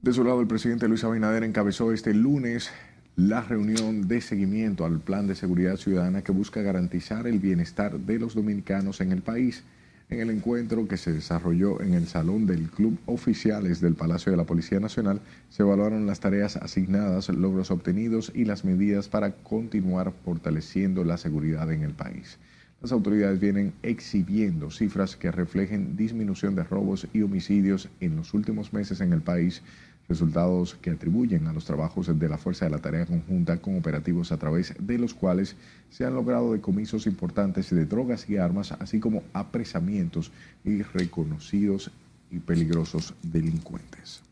De su lado, el presidente Luis Abinader encabezó este lunes la reunión de seguimiento al Plan de Seguridad Ciudadana que busca garantizar el bienestar de los dominicanos en el país. En el encuentro que se desarrolló en el Salón del Club Oficiales del Palacio de la Policía Nacional, se evaluaron las tareas asignadas, logros obtenidos y las medidas para continuar fortaleciendo la seguridad en el país. Las autoridades vienen exhibiendo cifras que reflejen disminución de robos y homicidios en los últimos meses en el país, resultados que atribuyen a los trabajos de la Fuerza de la Tarea Conjunta con operativos a través de los cuales se han logrado decomisos importantes de drogas y armas, así como apresamientos y reconocidos y peligrosos delincuentes.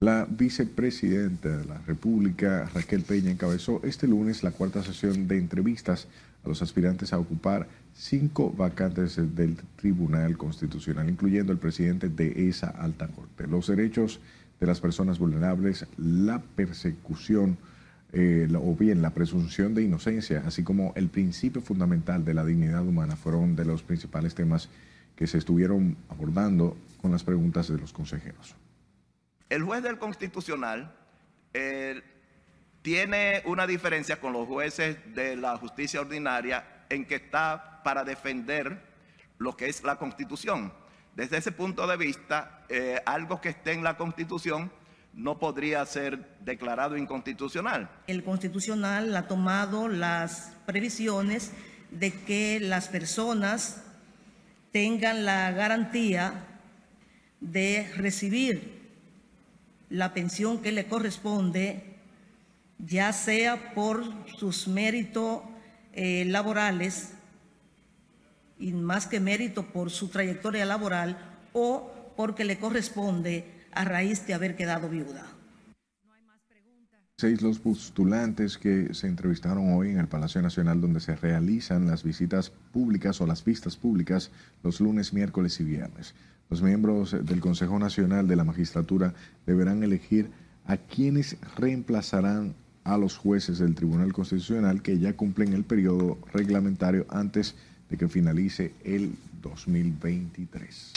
La vicepresidenta de la República, Raquel Peña, encabezó este lunes la cuarta sesión de entrevistas a los aspirantes a ocupar cinco vacantes del Tribunal Constitucional, incluyendo el presidente de esa alta corte. Los derechos de las personas vulnerables, la persecución eh, o bien la presunción de inocencia, así como el principio fundamental de la dignidad humana fueron de los principales temas que se estuvieron abordando con las preguntas de los consejeros.
El juez del Constitucional eh, tiene una diferencia con los jueces de la justicia ordinaria en que está para defender lo que es la Constitución. Desde ese punto de vista, eh, algo que esté en la Constitución no podría ser declarado inconstitucional.
El Constitucional ha tomado las previsiones de que las personas tengan la garantía de recibir la pensión que le corresponde ya sea por sus méritos eh, laborales y más que mérito por su trayectoria laboral o porque le corresponde a raíz de haber quedado viuda.
seis los postulantes que se entrevistaron hoy en el Palacio Nacional donde se realizan las visitas públicas o las vistas públicas los lunes, miércoles y viernes. Los miembros del Consejo Nacional de la Magistratura deberán elegir a quienes reemplazarán a los jueces del Tribunal Constitucional que ya cumplen el periodo reglamentario antes de que finalice el 2023.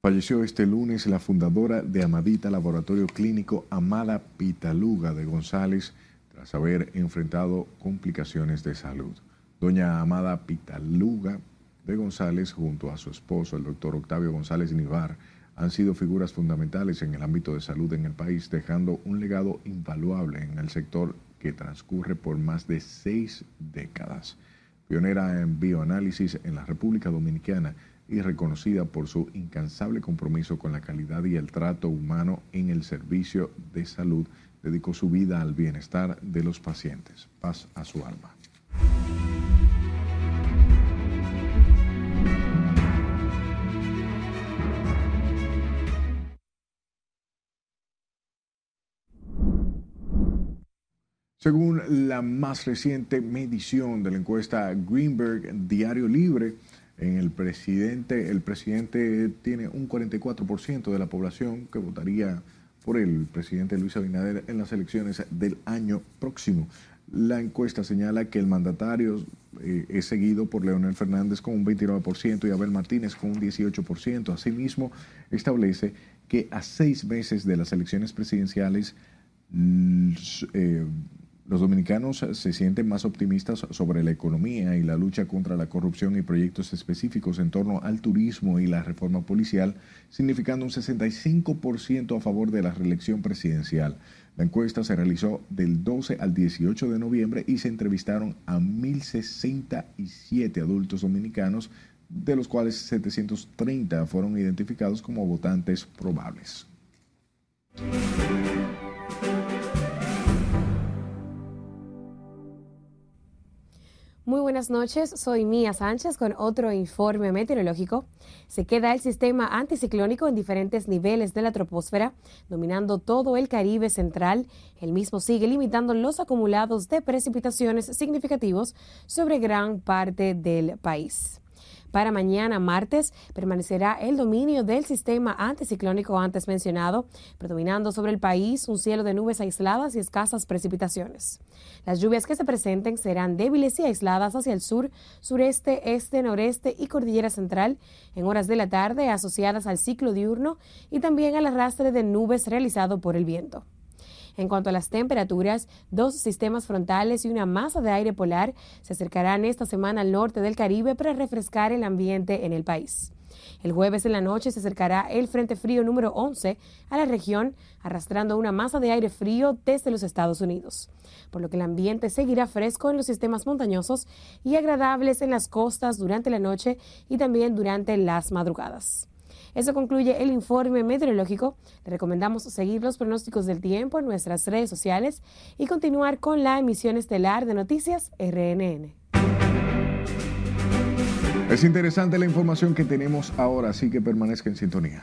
Falleció este lunes la fundadora de Amadita Laboratorio Clínico Amada Pitaluga de González tras haber enfrentado complicaciones de salud. Doña Amada Pitaluga de González junto a su esposo, el doctor Octavio González Nivar, han sido figuras fundamentales en el ámbito de salud en el país, dejando un legado invaluable en el sector que transcurre por más de seis décadas. Pionera en bioanálisis en la República Dominicana y reconocida por su incansable compromiso con la calidad y el trato humano en el servicio de salud, dedicó su vida al bienestar de los pacientes. Paz a su alma. Según la más reciente medición de la encuesta Greenberg Diario Libre, en el presidente, el presidente tiene un 44% de la población que votaría por el presidente Luis Abinader en las elecciones del año próximo. La encuesta señala que el mandatario eh, es seguido por Leonel Fernández con un 29% y Abel Martínez con un 18%. Asimismo, establece que a seis meses de las elecciones presidenciales, eh, los dominicanos se sienten más optimistas sobre la economía y la lucha contra la corrupción y proyectos específicos en torno al turismo y la reforma policial, significando un 65% a favor de la reelección presidencial. La encuesta se realizó del 12 al 18 de noviembre y se entrevistaron a 1.067 adultos dominicanos, de los cuales 730 fueron identificados como votantes probables.
Muy buenas noches, soy Mía Sánchez con otro informe meteorológico. Se queda el sistema anticiclónico en diferentes niveles de la troposfera, dominando todo el Caribe central. El mismo sigue limitando los acumulados de precipitaciones significativos sobre gran parte del país. Para mañana, martes, permanecerá el dominio del sistema anticiclónico antes mencionado, predominando sobre el país un cielo de nubes aisladas y escasas precipitaciones. Las lluvias que se presenten serán débiles y aisladas hacia el sur, sureste, este, noreste y cordillera central en horas de la tarde asociadas al ciclo diurno y también al arrastre de nubes realizado por el viento. En cuanto a las temperaturas, dos sistemas frontales y una masa de aire polar se acercarán esta semana al norte del Caribe para refrescar el ambiente en el país. El jueves en la noche se acercará el Frente Frío número 11 a la región, arrastrando una masa de aire frío desde los Estados Unidos, por lo que el ambiente seguirá fresco en los sistemas montañosos y agradables en las costas durante la noche y también durante las madrugadas. Eso concluye el informe meteorológico. Le recomendamos seguir los pronósticos del tiempo en nuestras redes sociales y continuar con la emisión estelar de Noticias RNN.
Es interesante la información que tenemos ahora, así que permanezca en sintonía.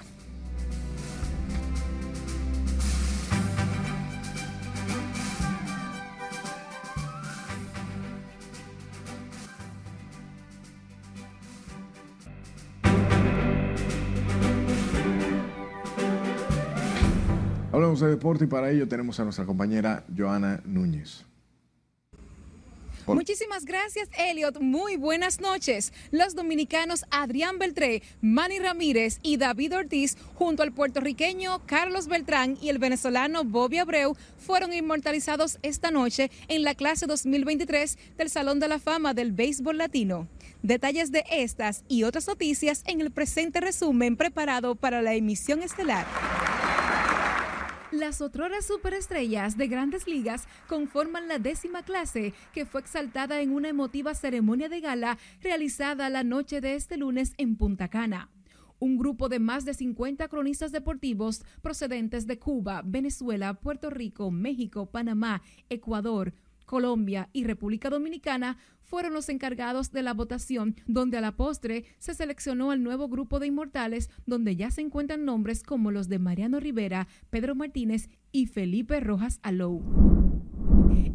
De deporte y para ello tenemos a nuestra compañera Joana Núñez.
Muchísimas gracias, Elliot. Muy buenas noches. Los dominicanos Adrián Beltré, Manny Ramírez y David Ortiz, junto al puertorriqueño Carlos Beltrán y el venezolano Bobby Abreu, fueron inmortalizados esta noche en la clase 2023 del Salón de la Fama del Béisbol Latino. Detalles de estas y otras noticias en el presente resumen preparado para la emisión estelar. Las otroras superestrellas de grandes ligas conforman la décima clase que fue exaltada en una emotiva ceremonia de gala realizada la noche de este lunes en Punta Cana. Un grupo de más de 50 cronistas deportivos procedentes de Cuba, Venezuela, Puerto Rico, México, Panamá, Ecuador, Colombia y República Dominicana fueron los encargados de la votación, donde a la postre se seleccionó el nuevo grupo de inmortales, donde ya se encuentran nombres como los de Mariano Rivera, Pedro Martínez y Felipe Rojas Alou.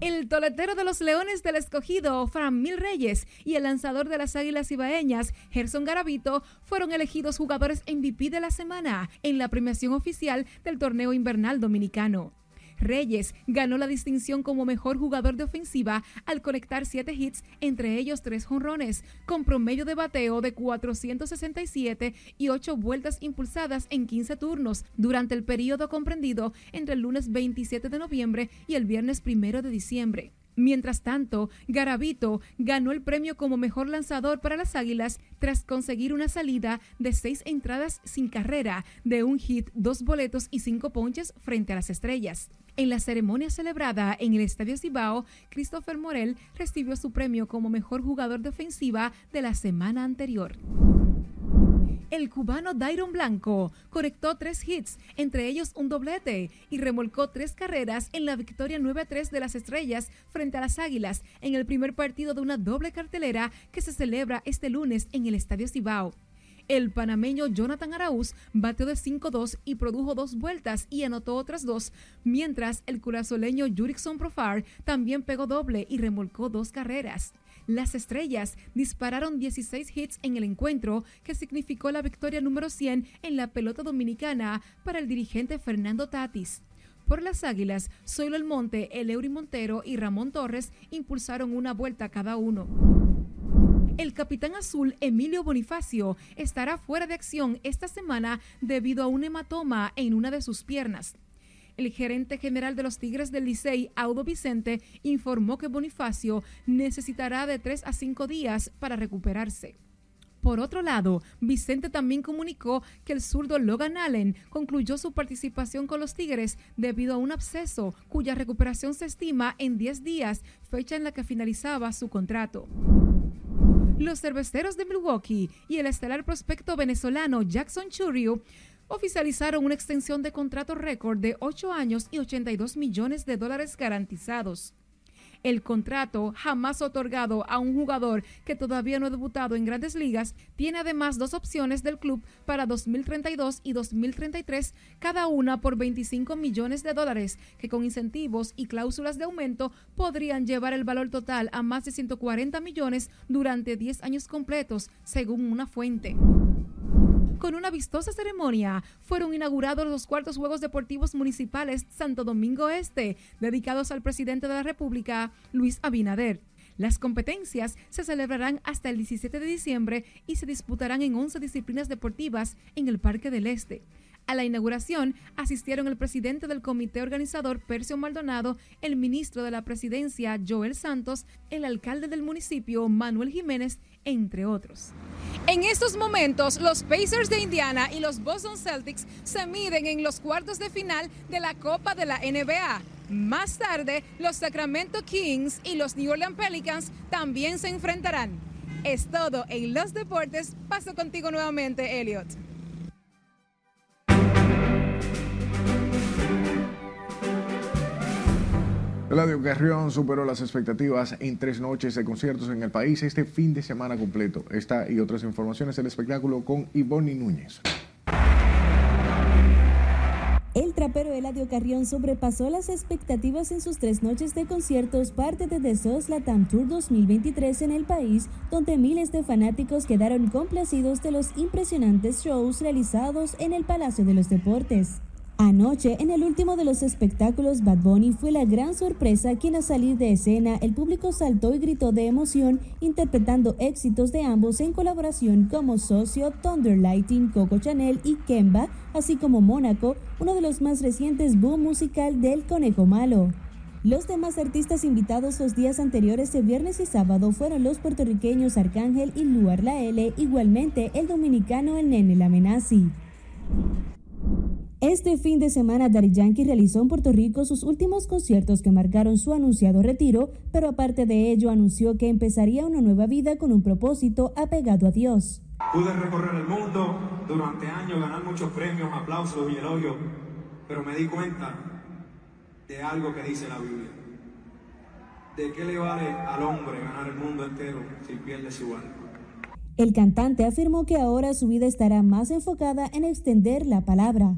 El toletero de los Leones del Escogido, Fran Mil Reyes, y el lanzador de las Águilas Ibaeñas, Gerson Garavito, fueron elegidos jugadores MVP de la semana en la premiación oficial del torneo invernal dominicano. Reyes ganó la distinción como mejor jugador de ofensiva al conectar siete hits, entre ellos tres jonrones, con promedio de bateo de 467 y ocho vueltas impulsadas en 15 turnos durante el periodo comprendido entre el lunes 27 de noviembre y el viernes 1 de diciembre. Mientras tanto, Garavito ganó el premio como mejor lanzador para las Águilas tras conseguir una salida de seis entradas sin carrera, de un hit, dos boletos y cinco ponches frente a las estrellas. En la ceremonia celebrada en el Estadio Cibao, Christopher Morel recibió su premio como mejor jugador de ofensiva de la semana anterior. El cubano Dairon Blanco conectó tres hits, entre ellos un doblete, y remolcó tres carreras en la victoria 9-3 de las Estrellas frente a las Águilas en el primer partido de una doble cartelera que se celebra este lunes en el Estadio Cibao. El panameño Jonathan Araúz bateó de 5-2 y produjo dos vueltas y anotó otras dos, mientras el curazoleño Jurickson Profar también pegó doble y remolcó dos carreras. Las estrellas dispararon 16 hits en el encuentro, que significó la victoria número 100 en la pelota dominicana para el dirigente Fernando Tatis. Por las Águilas, Zoilo El Monte, Eleury Montero y Ramón Torres impulsaron una vuelta cada uno. El capitán azul Emilio Bonifacio estará fuera de acción esta semana debido a un hematoma en una de sus piernas. El gerente general de los Tigres del Licey, Audo Vicente, informó que Bonifacio necesitará de 3 a 5 días para recuperarse. Por otro lado, Vicente también comunicó que el zurdo Logan Allen concluyó su participación con los Tigres debido a un absceso cuya recuperación se estima en 10 días, fecha en la que finalizaba su contrato. Los cerveceros de Milwaukee y el estelar prospecto venezolano Jackson Churio oficializaron una extensión de contrato récord de 8 años y 82 millones de dólares garantizados. El contrato, jamás otorgado a un jugador que todavía no ha debutado en grandes ligas, tiene además dos opciones del club para 2032 y 2033, cada una por 25 millones de dólares, que con incentivos y cláusulas de aumento podrían llevar el valor total a más de 140 millones durante 10 años completos, según una fuente. Con una vistosa ceremonia fueron inaugurados los cuartos Juegos Deportivos Municipales Santo Domingo Este, dedicados al presidente de la República, Luis Abinader. Las competencias se celebrarán hasta el 17 de diciembre y se disputarán en 11 disciplinas deportivas en el Parque del Este. A la inauguración asistieron el presidente del comité organizador Percio Maldonado, el ministro de la presidencia Joel Santos, el alcalde del municipio Manuel Jiménez, entre otros. En estos momentos, los Pacers de Indiana y los Boston Celtics se miden en los cuartos de final de la Copa de la NBA. Más tarde, los Sacramento Kings y los New Orleans Pelicans también se enfrentarán. Es todo en los deportes. Paso contigo nuevamente, Elliot.
Eladio Carrión superó las expectativas en tres noches de conciertos en el país este fin de semana completo. Esta y otras informaciones del espectáculo con Ivonne Núñez.
El trapero Eladio Carrión sobrepasó las expectativas en sus tres noches de conciertos, parte de The SOS Latam Tour 2023 en el país, donde miles de fanáticos quedaron complacidos de los impresionantes shows realizados en el Palacio de los Deportes. Anoche, en el último de los espectáculos, Bad Bunny fue la gran sorpresa quien al salir de escena el público saltó y gritó de emoción interpretando éxitos de ambos en colaboración como Socio, Thunder Lighting, Coco Chanel y Kemba, así como Mónaco, uno de los más recientes boom musical del Conejo Malo. Los demás artistas invitados los días anteriores de viernes y sábado fueron los puertorriqueños Arcángel y Luar La L, igualmente el dominicano El Nene Lamenazi. Este fin de semana, Daddy Yankee realizó en Puerto Rico sus últimos conciertos que marcaron su anunciado retiro, pero aparte de ello anunció que empezaría una nueva vida con un propósito apegado a Dios.
Pude recorrer el mundo durante años, ganar muchos premios, aplausos y elogios, pero me di cuenta de algo que dice la Biblia. ¿de qué le vale al hombre ganar el mundo entero si pierde su alma?
El cantante afirmó que ahora su vida estará más enfocada en extender la palabra.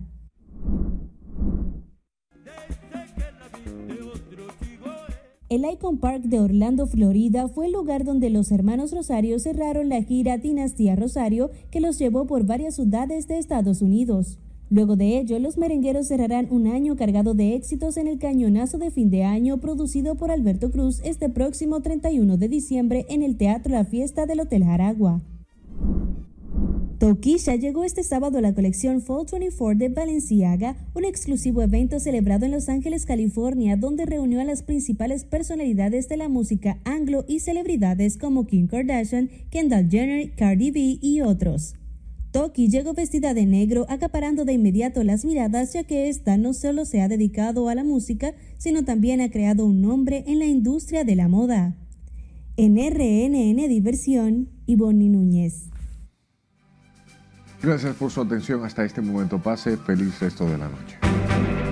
El Icon Park de Orlando, Florida, fue el lugar donde los hermanos Rosario cerraron la gira Dinastía Rosario que los llevó por varias ciudades de Estados Unidos. Luego de ello, los merengueros cerrarán un año cargado de éxitos en el cañonazo de fin de año producido por Alberto Cruz este próximo 31 de diciembre en el Teatro La Fiesta del Hotel Jaragua. Tokisha llegó este sábado a la colección Fall 24 de Balenciaga, un exclusivo evento celebrado en Los Ángeles, California, donde reunió a las principales personalidades de la música anglo y celebridades como Kim Kardashian, Kendall Jenner, Cardi B y otros. Toki llegó vestida de negro, acaparando de inmediato las miradas, ya que esta no solo se ha dedicado a la música, sino también ha creado un nombre en la industria de la moda. En RNN Diversión, Ivonne Núñez.
Gracias por su atención hasta este momento. Pase feliz resto de la noche.